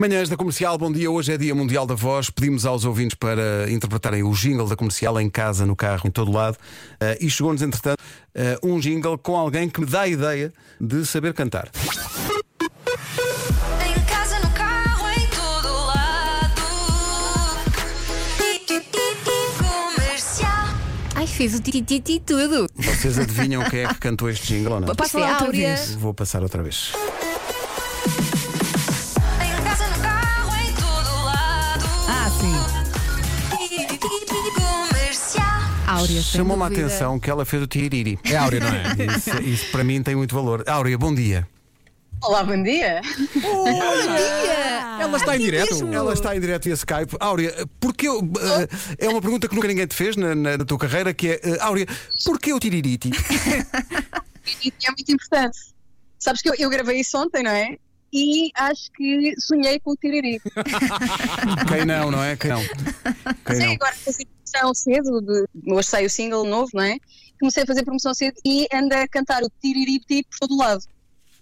Manhãs da Comercial, bom dia. Hoje é Dia Mundial da Voz. Pedimos aos ouvintes para interpretarem o jingle da Comercial em casa, no carro, em todo lado. Uh, e chegou-nos, entretanto, uh, um jingle com alguém que me dá a ideia de saber cantar. Em casa, no carro, em todo lado. Comercial. Ai, fez o tititi tudo. Vocês adivinham quem é que cantou este jingle ou não? Passa é lá outra Áurea. vez. Vou passar outra vez. Áurea, Chamou-me a atenção que ela fez o tiriri. É Áurea, não é? Isso, isso para mim tem muito valor. Áurea, bom dia. Olá, bom dia. Ela está em direto. Ela está em direto via Skype. Áurea, porque eu, uh, é uma pergunta que nunca ninguém te fez na, na- na tua carreira, que é, uh, Áurea, porquê o tiririti? É muito importante. Sabes que eu, eu gravei isso ontem, não é? E acho que sonhei com o Tiriri. Quem não, não é? Quem não? Quem Sei não? agora fazer promoção cedo, de, hoje sai o single novo, não é? Comecei a fazer promoção cedo e ando a cantar o Tiriri por todo lado.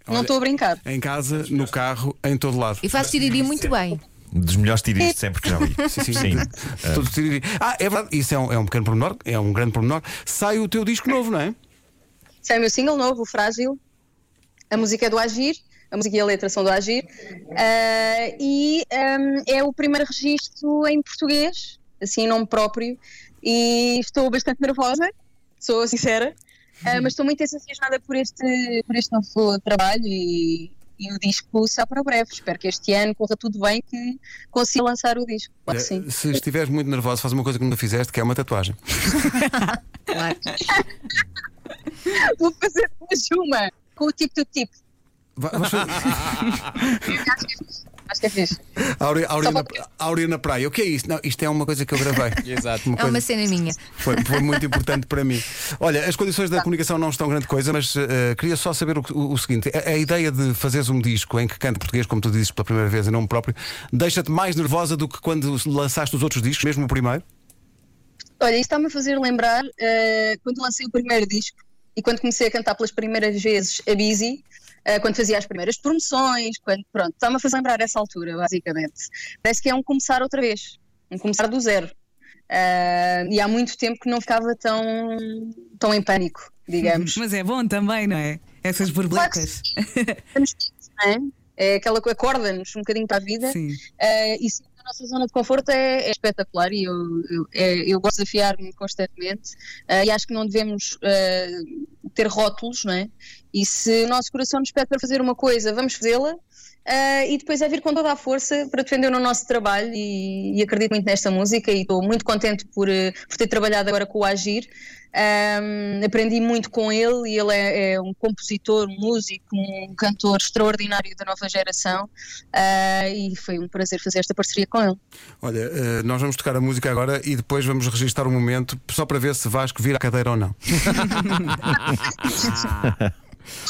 Olha- Não estou a brincar. Em casa, no carro, em todo lado. E faz tiriri muito bem. Dos melhores tiris de sempre que já vi. Sim, sim. Sim. Todo tiriri. Ah, é verdade, isso é um, é um pequeno pormenor, é um grande pormenor. Sai o teu disco novo, não é? Sai o meu single novo, o Frágil. A música é do Agir. A música e a letra são do Agir. Ah, e ahm, é o primeiro registro em português, assim, em nome próprio. E estou bastante nervosa, sou sincera. Ah, mas estou muito entusiasmada por este, por este novo trabalho e, e o disco está para breve. Espero que este ano corra tudo bem, que consiga lançar o disco. Claro que sim. Se estiveres muito nervoso, faz uma coisa que nunca fizeste, que é uma tatuagem. Claro. Vou fazer hoje uma com o tipo do tipo. Va- vamos fazer- Acho que é fixe. Acho que é fixe. Áurea, Áurea, na, para- Áurea na praia. O que é isso? Não, isto é uma coisa que eu gravei. Exato. Uma É uma cena minha. Foi, foi muito importante para mim. Olha, as condições da comunicação não estão grande coisa, mas eh, queria só saber o, o- o seguinte: a, a ideia de fazeres um disco em que canta português, como tu dizes pela primeira vez em nome próprio, deixa-te mais nervosa do que quando lançaste os outros discos, mesmo o primeiro? Olha, isto está-me a fazer lembrar eh, quando lancei o primeiro disco e quando comecei a cantar pelas primeiras vezes a Busy, quando fazia as primeiras promoções, quando, pronto, está-me a fazer lembrar essa altura, basicamente. Parece que é um começar outra vez, um começar do zero. Eh, e há muito tempo que não ficava tão, tão em pânico, digamos. Mas é bom também, não é? Essas borboletas. Não é? É aquela que acorda-nos um bocadinho para a vida. Sim. Eh, e sim, a nossa zona de conforto é, é espetacular e eu, eu, é- eu gosto de desafiar-me constantemente eh, e acho que não devemos eh, ter rótulos, não é? E se o nosso coração nos pede para fazer uma coisa, vamos fazê-la eh, e depois é vir com toda a força para defender o nosso trabalho e, e acredito muito nesta música e estou muito contente por, eh, por ter trabalhado agora com o Agir. Ahm, aprendi muito com ele e ele é, é um compositor, um músico, um cantor extraordinário da nova geração ah, e foi um prazer fazer esta parceria com ele. Olha, eh, nós vamos tocar a música agora e depois vamos registrar um momento só para ver se Vasco vira a cadeira ou não.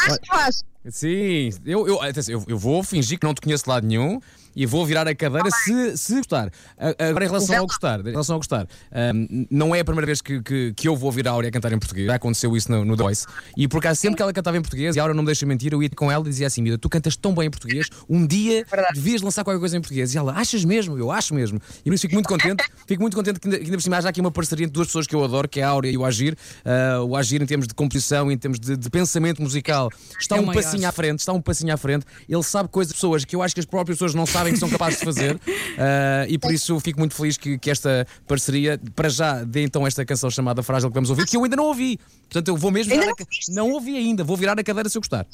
Acho que faz. Sim, eu, eu, atenção, eu, eu vou fingir que não te conheço de lado nenhum e vou virar a cadeira se, se gostar. Agora, em relação ao gostar, em relação ao gostar, ahm, não é a primeira vez que, que, que eu vou ouvir a Áurea cantar em português. Já aconteceu isso no, no The Voice. E por acaso, sempre que ela cantava em português, e a Áurea não me deixa mentir, eu ia com ela e dizia assim: Mira, tu cantas tão bem em português, um dia Verdade. devias lançar qualquer coisa em português. E ela, achas mesmo? Eu acho mesmo. E por isso fico muito contente. Fico muito contente que ainda, que ainda por cima haja aqui uma parceria entre duas pessoas que eu adoro, que é a Áurea e o Agir. Ah, o Agir, em termos de composição, em termos de, de pensamento musical, está É um maior. Passinho à frente, está um passinho à frente. Ele sabe coisas de pessoas que eu acho que as próprias pessoas não sabem que são capazes de fazer. Ah, e por isso fico muito feliz que, que esta parceria, para já, dê então esta canção chamada Frágil que vamos ouvir, que eu ainda não ouvi. Portanto, eu vou mesmo Ainda não a? Não ouvi ainda, vou virar a cadeira se eu gostar.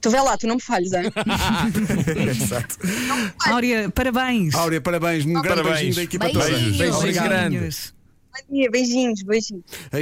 Tu vê lá, tu não me falhes, hein? Exato. Áurea, parabéns. Áurea, parabéns, um grande Parabéns. beijinho da equipa toda. Beijinhos Beijinhos. grandes. Bom dia, beijinhos, beijinhos.